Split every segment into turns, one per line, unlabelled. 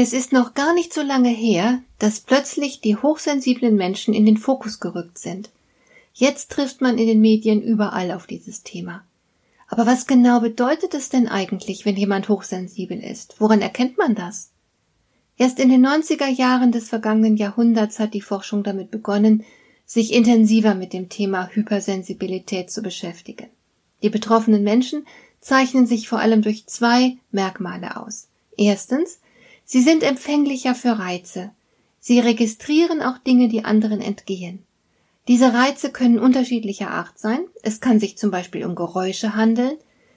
Es ist noch gar nicht so lange her, dass plötzlich die hochsensiblen Menschen in den Fokus gerückt sind. Jetzt trifft man in den Medien überall auf dieses Thema. Aber was genau bedeutet es denn eigentlich, wenn jemand hochsensibel ist? Woran erkennt man das? Erst in den 90er Jahren des vergangenen Jahrhunderts hat die Forschung damit begonnen, sich intensiver mit dem Thema Hypersensibilität zu beschäftigen. Die betroffenen Menschen zeichnen sich vor allem durch zwei Merkmale aus. Erstens Sie sind empfänglicher für Reize. Sie registrieren auch Dinge, die anderen entgehen. Diese Reize können unterschiedlicher Art sein. Es kann sich zum Beispiel um Geräusche handeln.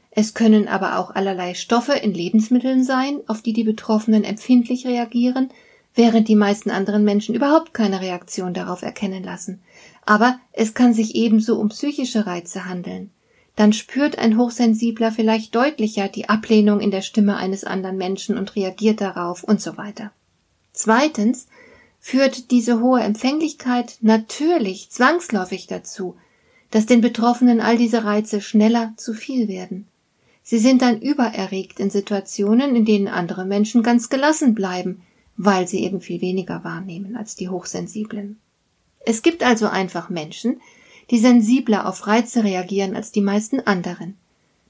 Es können aber auch allerlei Stoffe in Lebensmitteln sein, auf die die Betroffenen empfindlich reagieren, während die meisten anderen Menschen überhaupt keine Reaktion darauf erkennen lassen. Aber es kann sich ebenso um psychische Reize handeln dann spürt ein Hochsensibler vielleicht deutlicher die Ablehnung in der Stimme eines anderen Menschen und reagiert darauf und so weiter. Zweitens führt diese hohe Empfänglichkeit natürlich zwangsläufig dazu, dass den Betroffenen all diese Reize schneller zu viel werden. Sie sind dann übererregt in Situationen, in denen andere Menschen ganz gelassen bleiben, weil sie eben viel weniger wahrnehmen als die Hochsensiblen. Es gibt also einfach Menschen, die sensibler auf Reize reagieren als die meisten anderen.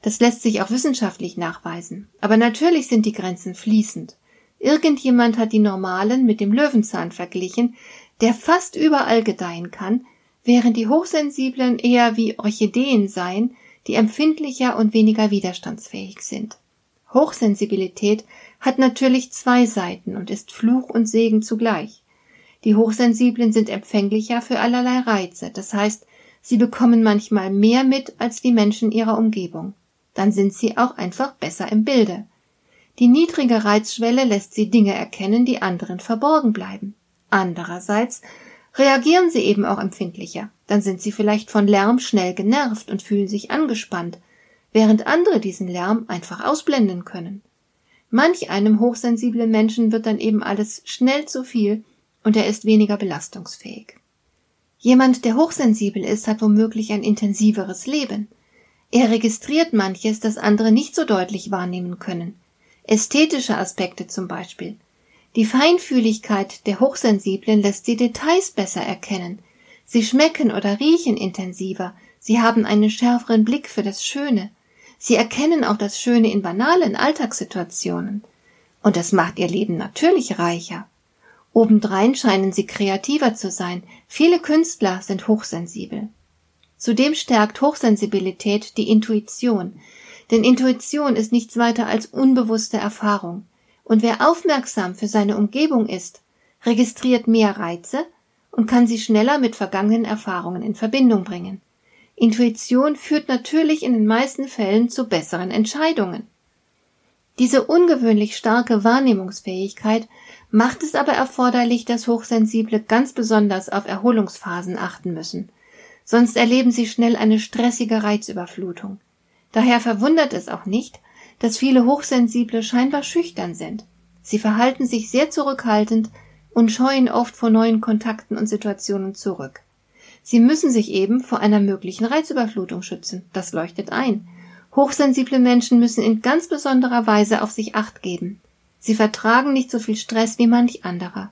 Das lässt sich auch wissenschaftlich nachweisen. Aber natürlich sind die Grenzen fließend. Irgendjemand hat die normalen mit dem Löwenzahn verglichen, der fast überall gedeihen kann, während die Hochsensiblen eher wie Orchideen seien, die empfindlicher und weniger widerstandsfähig sind. Hochsensibilität hat natürlich zwei Seiten und ist Fluch und Segen zugleich. Die Hochsensiblen sind empfänglicher für allerlei Reize, das heißt, Sie bekommen manchmal mehr mit als die Menschen ihrer Umgebung. Dann sind sie auch einfach besser im Bilde. Die niedrige Reizschwelle lässt sie Dinge erkennen, die anderen verborgen bleiben. Andererseits reagieren sie eben auch empfindlicher. Dann sind sie vielleicht von Lärm schnell genervt und fühlen sich angespannt, während andere diesen Lärm einfach ausblenden können. Manch einem hochsensiblen Menschen wird dann eben alles schnell zu viel und er ist weniger belastungsfähig. Jemand, der hochsensibel ist, hat womöglich ein intensiveres Leben. Er registriert manches, das andere nicht so deutlich wahrnehmen können. Ästhetische Aspekte zum Beispiel. Die Feinfühligkeit der Hochsensiblen lässt sie Details besser erkennen. Sie schmecken oder riechen intensiver. Sie haben einen schärferen Blick für das Schöne. Sie erkennen auch das Schöne in banalen Alltagssituationen. Und das macht ihr Leben natürlich reicher. Obendrein scheinen sie kreativer zu sein. Viele Künstler sind hochsensibel. Zudem stärkt Hochsensibilität die Intuition. Denn Intuition ist nichts weiter als unbewusste Erfahrung. Und wer aufmerksam für seine Umgebung ist, registriert mehr Reize und kann sie schneller mit vergangenen Erfahrungen in Verbindung bringen. Intuition führt natürlich in den meisten Fällen zu besseren Entscheidungen. Diese ungewöhnlich starke Wahrnehmungsfähigkeit macht es aber erforderlich, dass Hochsensible ganz besonders auf Erholungsphasen achten müssen. Sonst erleben sie schnell eine stressige Reizüberflutung. Daher verwundert es auch nicht, dass viele Hochsensible scheinbar schüchtern sind. Sie verhalten sich sehr zurückhaltend und scheuen oft vor neuen Kontakten und Situationen zurück. Sie müssen sich eben vor einer möglichen Reizüberflutung schützen. Das leuchtet ein. Hochsensible Menschen müssen in ganz besonderer Weise auf sich acht geben. Sie vertragen nicht so viel Stress wie manch anderer.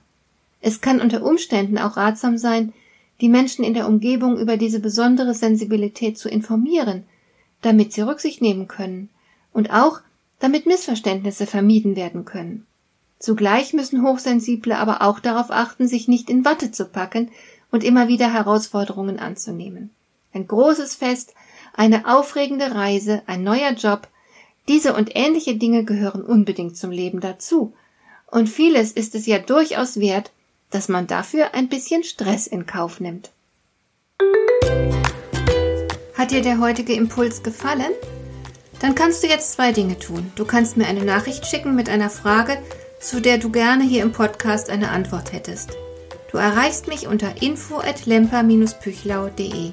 Es kann unter Umständen auch ratsam sein, die Menschen in der Umgebung über diese besondere Sensibilität zu informieren, damit sie Rücksicht nehmen können und auch damit Missverständnisse vermieden werden können. Zugleich müssen Hochsensible aber auch darauf achten, sich nicht in Watte zu packen und immer wieder Herausforderungen anzunehmen. Ein großes Fest, eine aufregende Reise, ein neuer Job, diese und ähnliche Dinge gehören unbedingt zum Leben dazu. Und vieles ist es ja durchaus wert, dass man dafür ein bisschen Stress in Kauf nimmt. Hat dir der heutige Impuls gefallen? Dann kannst du jetzt zwei Dinge tun. Du kannst mir eine Nachricht schicken mit einer Frage, zu der du gerne hier im Podcast eine Antwort hättest. Du erreichst mich unter info at lemper-püchlau.de.